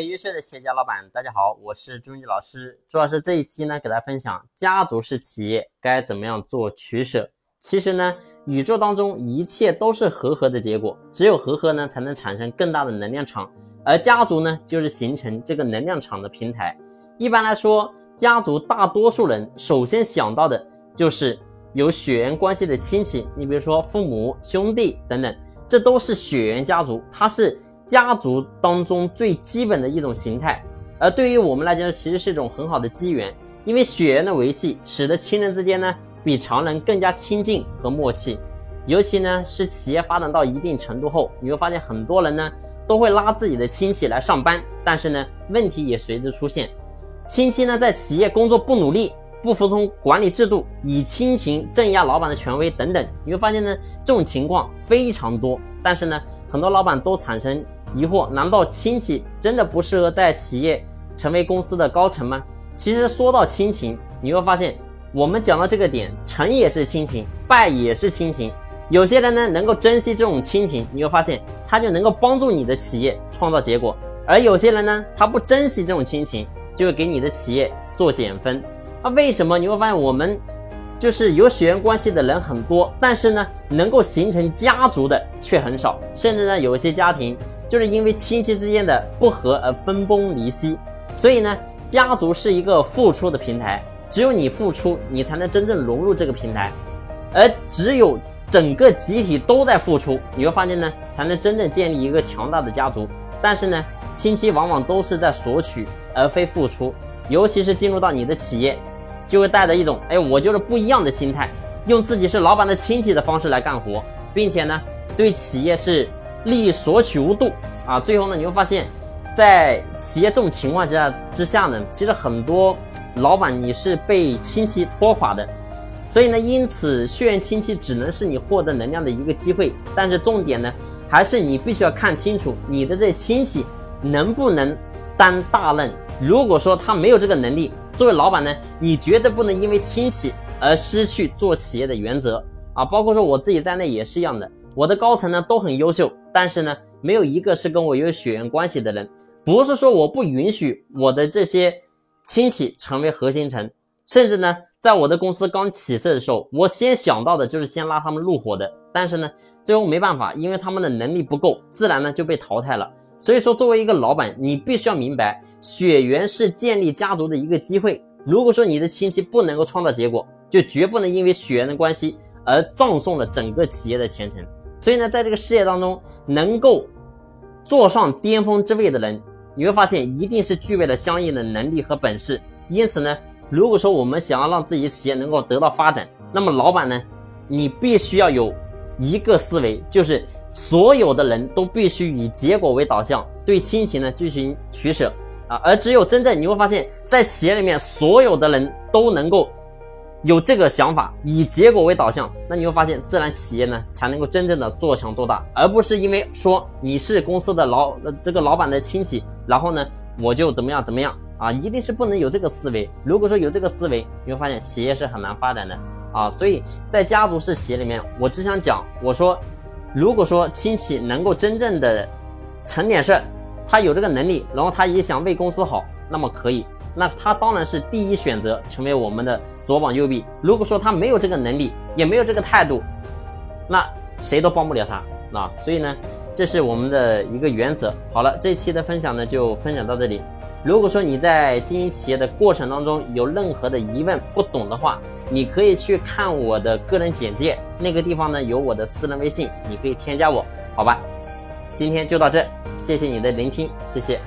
优秀的企业家老板，大家好，我是朱毅老师。朱老师这一期呢，给大家分享家族式企业该怎么样做取舍。其实呢，宇宙当中一切都是和合的结果，只有和合呢，才能产生更大的能量场。而家族呢，就是形成这个能量场的平台。一般来说，家族大多数人首先想到的就是有血缘关系的亲戚，你比如说父母、兄弟等等，这都是血缘家族，它是。家族当中最基本的一种形态，而对于我们来讲，其实是一种很好的机缘，因为血缘的维系，使得亲人之间呢比常人更加亲近和默契。尤其呢是企业发展到一定程度后，你会发现很多人呢都会拉自己的亲戚来上班，但是呢问题也随之出现，亲戚呢在企业工作不努力，不服从管理制度，以亲情镇压老板的权威等等，你会发现呢这种情况非常多，但是呢很多老板都产生。疑惑：难道亲戚真的不适合在企业成为公司的高层吗？其实说到亲情，你会发现，我们讲到这个点，成也是亲情，败也是亲情。有些人呢能够珍惜这种亲情，你会发现他就能够帮助你的企业创造结果；而有些人呢，他不珍惜这种亲情，就会给你的企业做减分。那为什么？你会发现我们就是有血缘关系的人很多，但是呢，能够形成家族的却很少，甚至呢，有一些家庭。就是因为亲戚之间的不和而分崩离析，所以呢，家族是一个付出的平台，只有你付出，你才能真正融入这个平台，而只有整个集体都在付出，你会发现呢，才能真正建立一个强大的家族。但是呢，亲戚往往都是在索取而非付出，尤其是进入到你的企业，就会带着一种哎，我就是不一样的心态，用自己是老板的亲戚的方式来干活，并且呢，对企业是。利益索取无度啊！最后呢，你会发现，在企业这种情况下之下呢，其实很多老板你是被亲戚拖垮的。所以呢，因此血缘亲戚只能是你获得能量的一个机会。但是重点呢，还是你必须要看清楚你的这亲戚能不能担大任。如果说他没有这个能力，作为老板呢，你绝对不能因为亲戚而失去做企业的原则啊！包括说我自己在内也是一样的。我的高层呢都很优秀，但是呢，没有一个是跟我有血缘关系的人。不是说我不允许我的这些亲戚成为核心层，甚至呢，在我的公司刚起色的时候，我先想到的就是先拉他们入伙的。但是呢，最后没办法，因为他们的能力不够，自然呢就被淘汰了。所以说，作为一个老板，你必须要明白，血缘是建立家族的一个机会。如果说你的亲戚不能够创造结果，就绝不能因为血缘的关系而葬送了整个企业的前程。所以呢，在这个事业当中，能够坐上巅峰之位的人，你会发现一定是具备了相应的能力和本事。因此呢，如果说我们想要让自己企业能够得到发展，那么老板呢，你必须要有一个思维，就是所有的人都必须以结果为导向，对亲情呢进行取舍啊。而只有真正你会发现在企业里面，所有的人都能够。有这个想法，以结果为导向，那你会发现，自然企业呢才能够真正的做强做大，而不是因为说你是公司的老这个老板的亲戚，然后呢我就怎么样怎么样啊，一定是不能有这个思维。如果说有这个思维，你会发现企业是很难发展的啊。所以在家族式企业里面，我只想讲，我说，如果说亲戚能够真正的成点事儿，他有这个能力，然后他也想为公司好，那么可以。那他当然是第一选择，成为我们的左膀右臂。如果说他没有这个能力，也没有这个态度，那谁都帮不了他。那所以呢，这是我们的一个原则。好了，这期的分享呢就分享到这里。如果说你在经营企业的过程当中有任何的疑问、不懂的话，你可以去看我的个人简介，那个地方呢有我的私人微信，你可以添加我，好吧？今天就到这，谢谢你的聆听，谢谢。